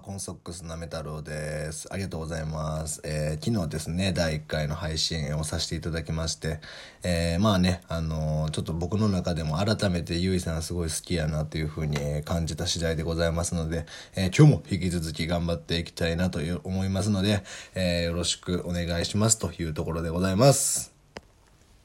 コンソックスなめ太郎です。ありがとうございます。えー、昨日ですね、第1回の配信をさせていただきまして、えー、まあね、あのー、ちょっと僕の中でも改めてゆいさんすごい好きやなというふうに感じた次第でございますので、えー、今日も引き続き頑張っていきたいなと思いますので、えー、よろしくお願いしますというところでございます。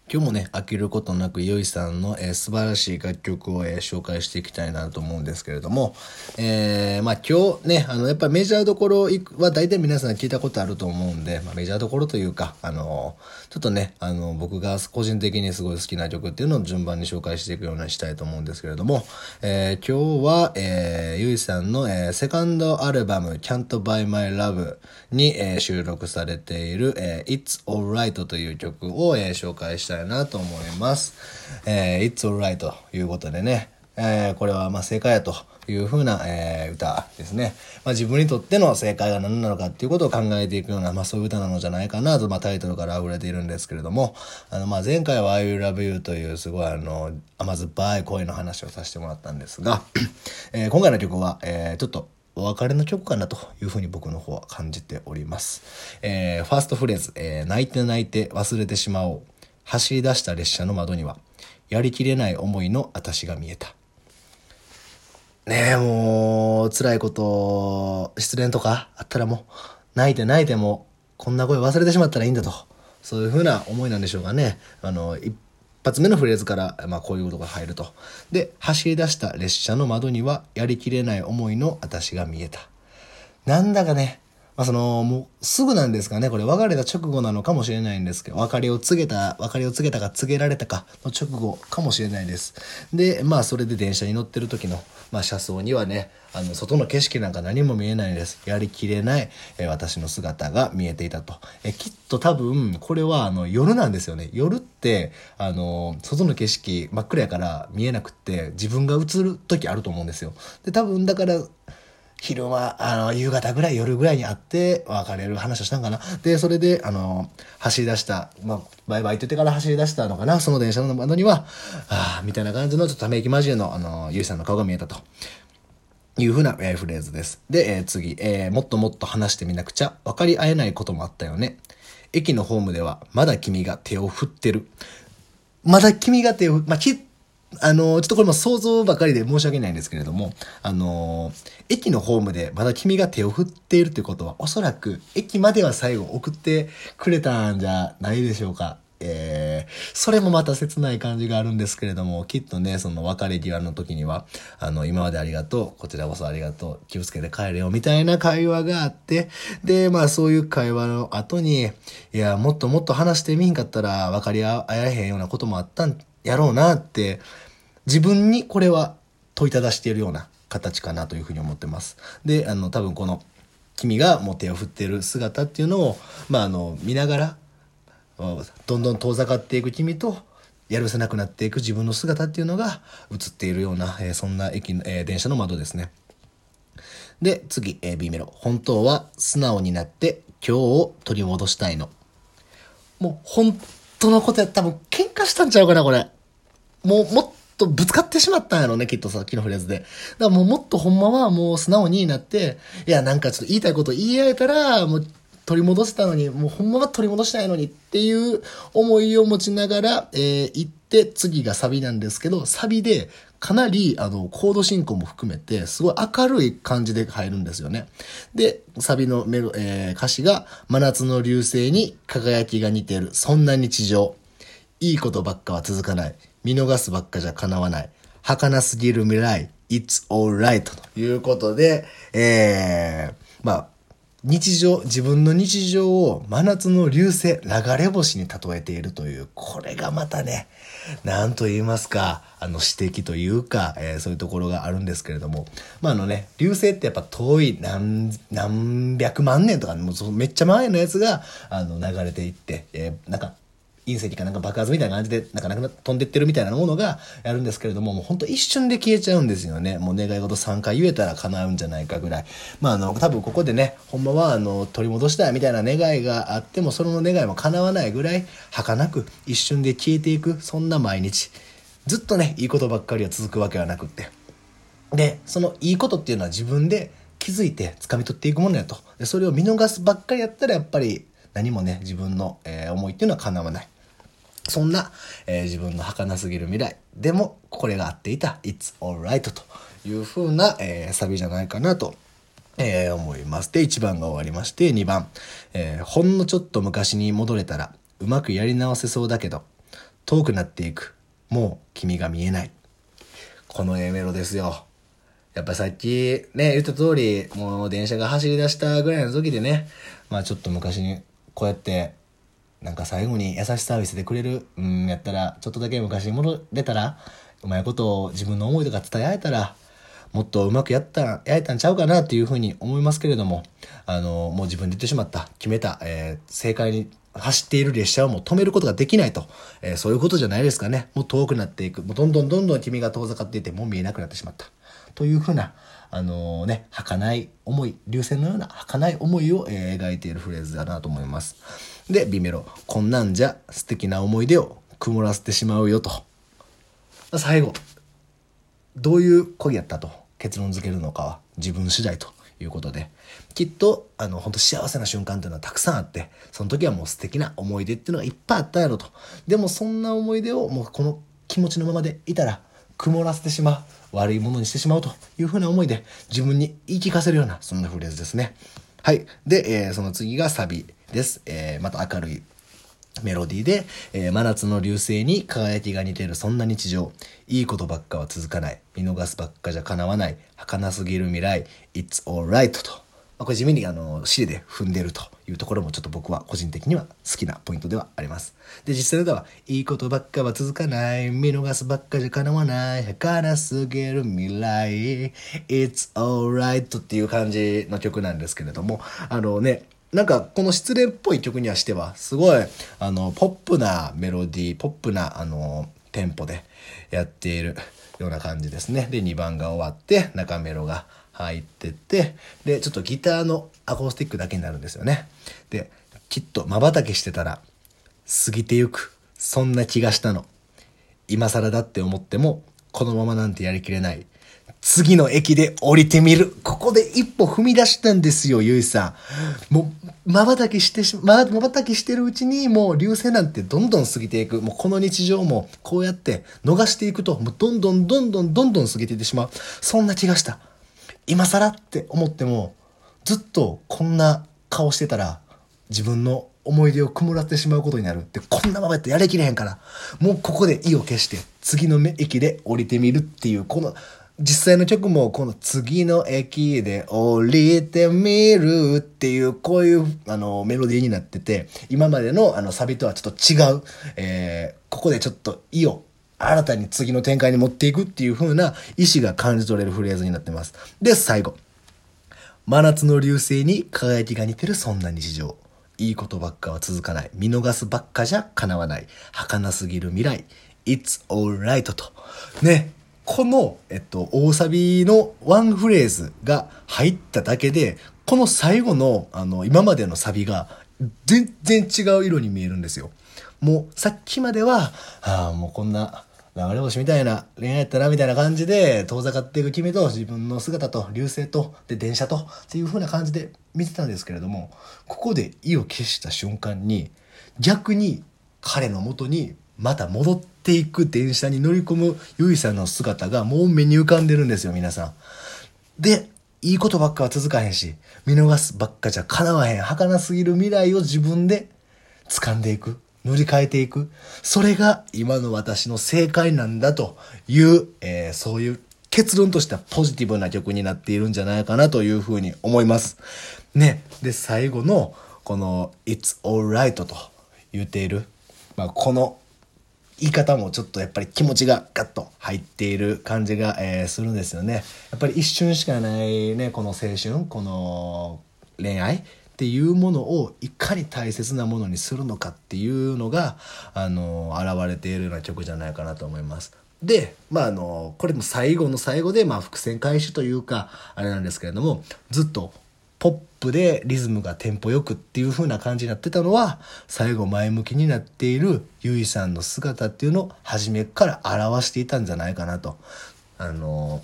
今日もね、飽きることなく、ゆいさんの、えー、素晴らしい楽曲を、えー、紹介していきたいなと思うんですけれども、えー、まあ今日ね、あの、やっぱりメジャーどころは大体皆さん聞いたことあると思うんで、まあメジャーどころというか、あの、ちょっとね、あの、僕が個人的にすごい好きな曲っていうのを順番に紹介していくようにしたいと思うんですけれども、え、今日は、えー、ゆいさんの、え、セカンドアルバム、Can't Buy My Love に、え、収録されている、えー、It's Alright という曲を、え、紹介したいなと思います。えー、It's Alright ということでね、えー、これはまあ正解やというふうな、えー、歌ですね。まあ、自分にとっての正解が何なのかっていうことを考えていくような、まあ、そういう歌なのじゃないかなと、まあ、タイトルから溢れているんですけれども、あの、まあ、前回は I Will Love You というすごいあの、甘酸っぱい声の話をさせてもらったんですが、えー、今回の曲は、えー、ちょっとお別れの曲かなというふうに僕の方は感じております。えー、ファーストフレーズ、えー、泣いて泣いて忘れてしまおう。走り出した列車の窓には、やりきれない思いの私が見えた。ねえ、もう、辛いこと、失恋とかあったらもう、泣いて泣いても、こんな声忘れてしまったらいいんだと。そういうふうな思いなんでしょうかね。あの、一発目のフレーズから、まあ、こういうことが入ると。で、走り出した列車の窓には、やりきれない思いの私が見えた。なんだかね、まあ、その、もう、すぐなんですかね、これ別れた直後なのかもしれないんですけど、別れを告げた、別れを告げたか告げられたかの直後かもしれないです。で、まあ、それで電車に乗ってる時の、まあ、車窓にはね、あの、外の景色なんか何も見えないです。やりきれない、え私の姿が見えていたと。えきっと多分、これは、あの、夜なんですよね。夜って、あの、外の景色真っ暗やから見えなくって、自分が映る時あると思うんですよ。で、多分、だから、昼間、あの、夕方ぐらい、夜ぐらいに会って、別れる話をしたんかな。で、それで、あの、走り出した、まあ、バイバイって言ってから走り出したのかな。その電車の窓には、ああ、みたいな感じの、ちょっとため息交じりの、あの、ゆいさんの顔が見えたと。いうふうな、え、フレーズです。で、えー、次、えー、もっともっと話してみなくちゃ、分かり合えないこともあったよね。駅のホームでは、まだ君が手を振ってる。まだ君が手を、まあ、きあの、ちょっとこれも想像ばかりで申し訳ないんですけれども、あの、駅のホームでまだ君が手を振っているということは、おそらく駅までは最後送ってくれたんじゃないでしょうか。えー、それもまた切ない感じがあるんですけれども、きっとね、その別れ際の時には、あの、今までありがとう、こちらこそありがとう、気をつけて帰れよ、みたいな会話があって、で、まあそういう会話の後に、いや、もっともっと話してみんかったら分かり合えへんようなこともあったんやろうなって、自分にこれは問いただしているような形かなというふうに思ってます。で、あの、多分この、君がもう手を振っている姿っていうのを、まあ、あの、見ながら、どんどん遠ざかっていく君と、やるせなくなっていく自分の姿っていうのが映っているような、えー、そんな駅、えー、電車の窓ですね。で、次、えー、B メロ。本当は素直になって今日を取り戻したいの。もう本当のことや多分喧嘩したんちゃうかな、これ。もう、もっとぶつかってしまったんやろね、きっとさっきのフレーズで。だからもうもっとほんまはもう素直になって、いや、なんかちょっと言いたいこと言い合えたら、もう取り戻せたのに、もうほんまは取り戻したいのにっていう思いを持ちながら、えー、行って、次がサビなんですけど、サビでかなり、あの、コード進行も含めて、すごい明るい感じで入るんですよね。で、サビのメロ、えー、歌詞が、真夏の流星に輝きが似てる、そんな日常。いいことばっかは続かない。見逃すばっかじゃ叶わない。儚すぎる未来。It's alright ということで、えー、まあ、日常、自分の日常を真夏の流星、流れ星に例えているという、これがまたね、なんと言いますか、あの指摘というか、えー、そういうところがあるんですけれども、まああのね、流星ってやっぱ遠い何、何百万年とか、もうめっちゃ前のやつが、あの、流れていって、えー、なんか、隕石かなんか爆発みたいな感じで、なかなく飛んでってるみたいなものがやるんですけれども、もうほんと一瞬で消えちゃうんですよね。もう願い事3回言えたら叶うんじゃないかぐらい。まああの、多分ここでね、ほんまはあの、取り戻したいみたいな願いがあっても、その願いも叶わないぐらい、儚く一瞬で消えていく、そんな毎日。ずっとね、いいことばっかりは続くわけはなくって。で、そのいいことっていうのは自分で気づいて掴み取っていくものやと。で、それを見逃すばっかりやったらやっぱり何もね、自分の、えー、思いっていうのは叶わない。そんな、えー、自分の儚すぎる未来。でも、これが合っていた。It's alright という風な、えー、サビじゃないかなと、えー、思います。で、1番が終わりまして、2番。えー、ほんのちょっと昔に戻れたら、うまくやり直せそうだけど、遠くなっていく。もう君が見えない。この A メロですよ。やっぱさっきね、言った通り、もう電車が走り出したぐらいの時でね、まあちょっと昔にこうやってなんか最後に優しさを見せてくれる、うん、やったら、ちょっとだけ昔に戻れたら、うまいことを自分の思いとか伝え合えたら、もっとうまくやった、やれたんちゃうかなっていうふうに思いますけれども、あの、もう自分で言ってしまった、決めた、えー、正解に走っている列車をもう止めることができないと、えー、そういうことじゃないですかね。もう遠くなっていく。もうどんどんどんどん君が遠ざかっていて、もう見えなくなってしまった。というふうな、あのー、ね、儚い思い、流線のような儚い思いを、えー、描いているフレーズだなと思います。で、ビメロ。こんなんじゃ素敵な思い出を曇らせてしまうよと。最後、どういう恋やったと結論付けるのかは自分次第ということで、きっと、あの、本当幸せな瞬間っていうのはたくさんあって、その時はもう素敵な思い出っていうのがいっぱいあったやろと。でもそんな思い出をもうこの気持ちのままでいたら、曇らせてしまう。悪いものにしてしまうというふうな思いで自分に言い聞かせるようなそんなフレーズですね。はい。で、えー、その次がサビです。えー、また明るいメロディーで、えー、真夏の流星に輝きが似てるそんな日常。いいことばっかは続かない。見逃すばっかじゃ叶わない。儚すぎる未来。It's alright と。まあ、これ地味にあの、シで踏んでるというところもちょっと僕は個人的には好きなポイントではあります。で、実際では、いいことばっかは続かない、見逃すばっかじゃ叶わない、儚すぎる未来、It's alright っていう感じの曲なんですけれども、あのね、なんかこの失恋っぽい曲にはしては、すごい、あの、ポップなメロディー、ポップな、あの、テンポでやっているような感じですね。で、2番が終わって、中メロが入ってて、で、ちょっとギターのアコースティックだけになるんですよね。で、きっと瞬きしてたら、過ぎてゆく。そんな気がしたの。今更だって思っても、このままなんてやりきれない。次の駅で降りてみる。ここで一歩踏み出したんですよ、ゆいさん。もう、瞬きしてし、ま、瞬きしてるうちに、もう流星なんてどんどん過ぎていく。もうこの日常も、こうやって逃していくと、もうどんどんどんどんどんどん過ぎていってしまう。そんな気がした。今更って思っても、ずっとこんな顔してたら、自分の思い出を曇らってしまうことになるって、こんなままやってやりきれへんから、もうここで意を消して、次の駅で降りてみるっていう、この、実際の曲もこの次の駅で降りてみるっていう、こういうあのメロディーになってて、今までのあのサビとはちょっと違う、え、ここでちょっと意を新たに次の展開に持っていくっていう風な意志が感じ取れるフレーズになってます。で、最後。真夏の流星に輝きが似てるそんな日常。いいことばっかは続かない。見逃すばっかじゃ叶わない。儚すぎる未来。It's alright と。ね。この、えっと、大サビのワンフレーズが入っただけで、この最後の、あの、今までのサビが全然違う色に見えるんですよ。もうさっきまでは、ああ、もうこんな流れ星みたいな恋愛やったなみたいな感じで遠ざかっていく君と自分の姿と流星とで電車とっていう風な感じで見てたんですけれども、ここで意を消した瞬間に逆に彼の元にまた戻っていく電車に乗り込むゆいさんの姿がもう目に浮かんでるんですよ、皆さん。で、いいことばっかは続かへんし、見逃すばっかじゃ叶わへん、儚すぎる未来を自分で掴んでいく。塗り替えていく。それが今の私の正解なんだという、えー、そういう結論としてはポジティブな曲になっているんじゃないかなというふうに思います。ね。で、最後のこの It's alright と言っている。まあ、この言い方もちょっとやっぱり気持ちがガッと入っている感じが、えー、するんですよね。やっぱり一瞬しかないね、この青春、この恋愛っていうものをいかに大切なものにするのかっていうのが、あの、現れているような曲じゃないかなと思います。で、まあ、あの、これも最後の最後で、まあ、伏線回収というか、あれなんですけれども、ずっとポップでリズムがテンポよくっていう風な感じになってたのは、最後前向きになっているゆいさんの姿っていうのを初めから表していたんじゃないかなと。あの、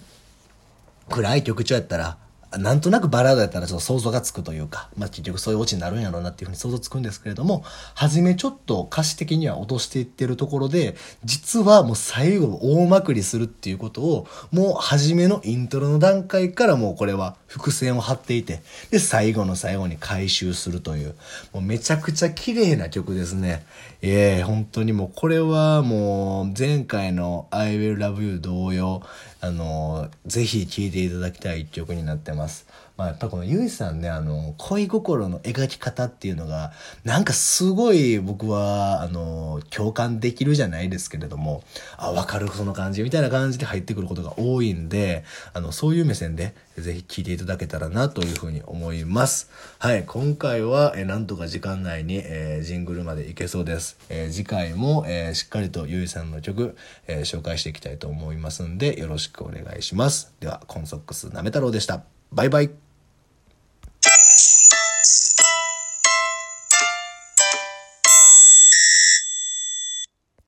暗い曲調やったら、なんとなくバラードやったらちょっと想像がつくというか、まあ結局そういうオチになるんやろうなっていうふうに想像つくんですけれども、初めちょっと歌詞的には落としていってるところで、実はもう最後大まくりするっていうことを、もう初めのイントロの段階からもうこれは伏線を張っていて、で、最後の最後に回収するという、もうめちゃくちゃ綺麗な曲ですね。ええー、本当にもうこれはもう前回の I Will Love You 同様、あの、ぜひ聴いていただきたい一曲になってます。ます。あ、やっぱこのゆいさんね、あの、恋心の描き方っていうのが、なんかすごい僕は、あの、共感できるじゃないですけれども、あ、わかる、その感じ、みたいな感じで入ってくることが多いんで、あの、そういう目線で、ぜひ聴いていただけたらなというふうに思います。はい、今回は、えなんとか時間内に、えー、ジングルまでいけそうです。えー、次回も、えー、しっかりとゆいさんの曲、え紹介していきたいと思いますんで、よろしくお願いします。では、コンソックスなめ太郎でした。バイバイ。